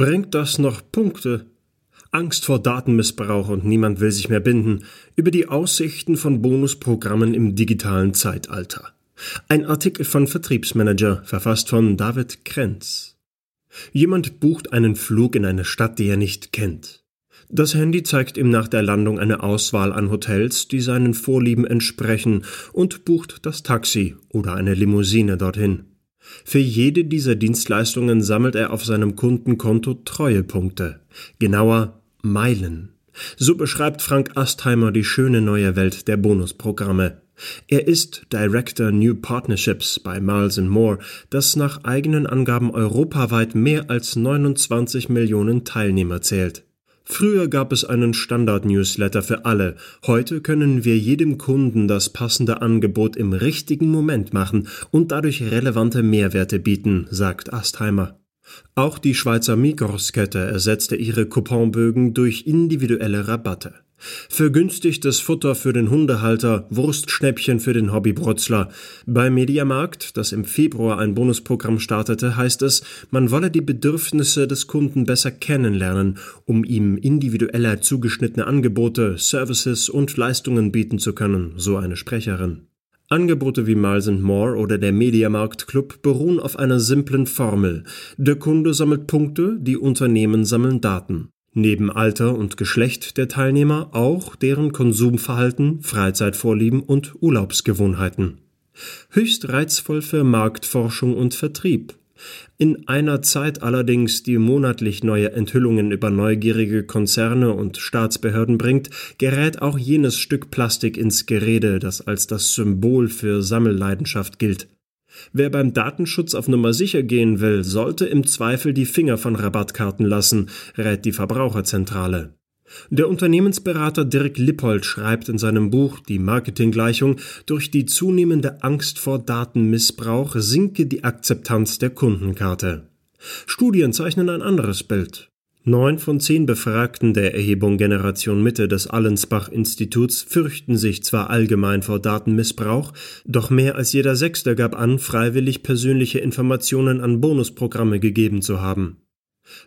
Bringt das noch Punkte? Angst vor Datenmissbrauch und niemand will sich mehr binden über die Aussichten von Bonusprogrammen im digitalen Zeitalter. Ein Artikel von Vertriebsmanager, verfasst von David Krenz. Jemand bucht einen Flug in eine Stadt, die er nicht kennt. Das Handy zeigt ihm nach der Landung eine Auswahl an Hotels, die seinen Vorlieben entsprechen, und bucht das Taxi oder eine Limousine dorthin. Für jede dieser Dienstleistungen sammelt er auf seinem Kundenkonto Treuepunkte, genauer Meilen. So beschreibt Frank Astheimer die schöne neue Welt der Bonusprogramme. Er ist Director New Partnerships bei Miles Moore, das nach eigenen Angaben europaweit mehr als 29 Millionen Teilnehmer zählt. Früher gab es einen Standard-Newsletter für alle. Heute können wir jedem Kunden das passende Angebot im richtigen Moment machen und dadurch relevante Mehrwerte bieten, sagt Astheimer. Auch die Schweizer Migros-Kette ersetzte ihre Couponbögen durch individuelle Rabatte. Vergünstigtes Futter für den Hundehalter, Wurstschnäppchen für den Hobbybrutzler. Bei Mediamarkt, das im Februar ein Bonusprogramm startete, heißt es, man wolle die Bedürfnisse des Kunden besser kennenlernen, um ihm individueller zugeschnittene Angebote, Services und Leistungen bieten zu können, so eine Sprecherin. Angebote wie Miles More oder der Mediamarkt Club beruhen auf einer simplen Formel. Der Kunde sammelt Punkte, die Unternehmen sammeln Daten. Neben Alter und Geschlecht der Teilnehmer auch deren Konsumverhalten, Freizeitvorlieben und Urlaubsgewohnheiten. Höchst reizvoll für Marktforschung und Vertrieb. In einer Zeit allerdings, die monatlich neue Enthüllungen über neugierige Konzerne und Staatsbehörden bringt, gerät auch jenes Stück Plastik ins Gerede, das als das Symbol für Sammelleidenschaft gilt. Wer beim Datenschutz auf Nummer sicher gehen will, sollte im Zweifel die Finger von Rabattkarten lassen, rät die Verbraucherzentrale. Der Unternehmensberater Dirk Lippold schreibt in seinem Buch Die Marketinggleichung, durch die zunehmende Angst vor Datenmissbrauch sinke die Akzeptanz der Kundenkarte. Studien zeichnen ein anderes Bild. Neun von zehn Befragten der Erhebung Generation Mitte des Allensbach-Instituts fürchten sich zwar allgemein vor Datenmissbrauch, doch mehr als jeder Sechste gab an, freiwillig persönliche Informationen an Bonusprogramme gegeben zu haben.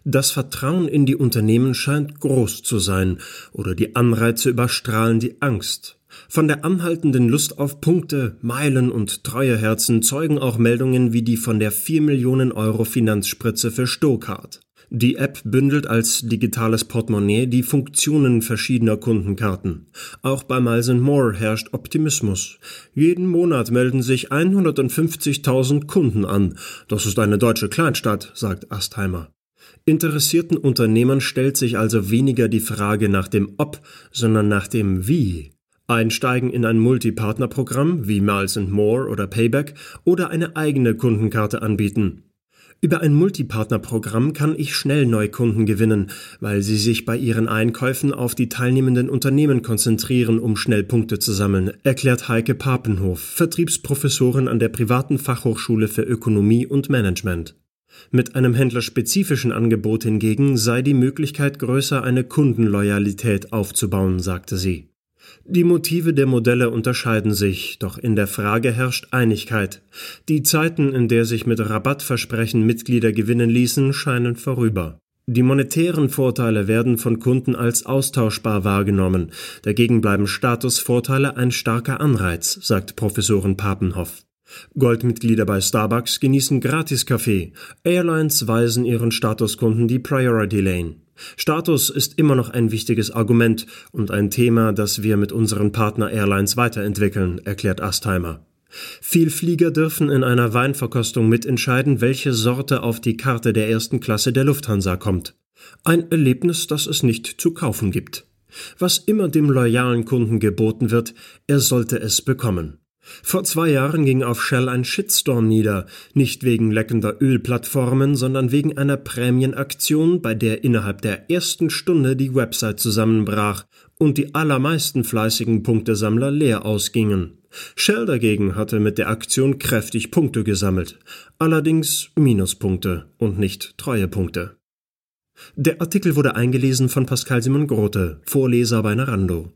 Das Vertrauen in die Unternehmen scheint groß zu sein, oder die Anreize überstrahlen die Angst. Von der anhaltenden Lust auf Punkte, Meilen und Treueherzen zeugen auch Meldungen wie die von der 4 Millionen Euro Finanzspritze für Stokart. Die App bündelt als digitales Portemonnaie die Funktionen verschiedener Kundenkarten. Auch bei Miles More herrscht Optimismus. Jeden Monat melden sich 150.000 Kunden an. Das ist eine deutsche Kleinstadt, sagt Astheimer. Interessierten Unternehmern stellt sich also weniger die Frage nach dem Ob, sondern nach dem Wie. Einsteigen in ein Multipartnerprogramm wie Miles More oder Payback oder eine eigene Kundenkarte anbieten. Über ein Multipartnerprogramm kann ich schnell Neukunden gewinnen, weil sie sich bei ihren Einkäufen auf die teilnehmenden Unternehmen konzentrieren, um schnell Punkte zu sammeln, erklärt Heike Papenhof, Vertriebsprofessorin an der privaten Fachhochschule für Ökonomie und Management. Mit einem händlerspezifischen Angebot hingegen sei die Möglichkeit größer, eine Kundenloyalität aufzubauen, sagte sie. Die Motive der Modelle unterscheiden sich, doch in der Frage herrscht Einigkeit. Die Zeiten, in der sich mit Rabattversprechen Mitglieder gewinnen ließen, scheinen vorüber. Die monetären Vorteile werden von Kunden als austauschbar wahrgenommen, dagegen bleiben Statusvorteile ein starker Anreiz, sagt Professorin Papenhoff. Goldmitglieder bei Starbucks genießen Gratiskaffee, Airlines weisen ihren Statuskunden die Priority Lane. Status ist immer noch ein wichtiges Argument und ein Thema, das wir mit unseren Partner Airlines weiterentwickeln, erklärt Astheimer. Vielflieger dürfen in einer Weinverkostung mitentscheiden, welche Sorte auf die Karte der ersten Klasse der Lufthansa kommt. Ein Erlebnis, das es nicht zu kaufen gibt. Was immer dem loyalen Kunden geboten wird, er sollte es bekommen. Vor zwei Jahren ging auf Shell ein Shitstorm nieder, nicht wegen leckender Ölplattformen, sondern wegen einer Prämienaktion, bei der innerhalb der ersten Stunde die Website zusammenbrach und die allermeisten fleißigen Punktesammler leer ausgingen. Shell dagegen hatte mit der Aktion kräftig Punkte gesammelt, allerdings Minuspunkte und nicht Treuepunkte. Der Artikel wurde eingelesen von Pascal Simon Grote, Vorleser bei Narando.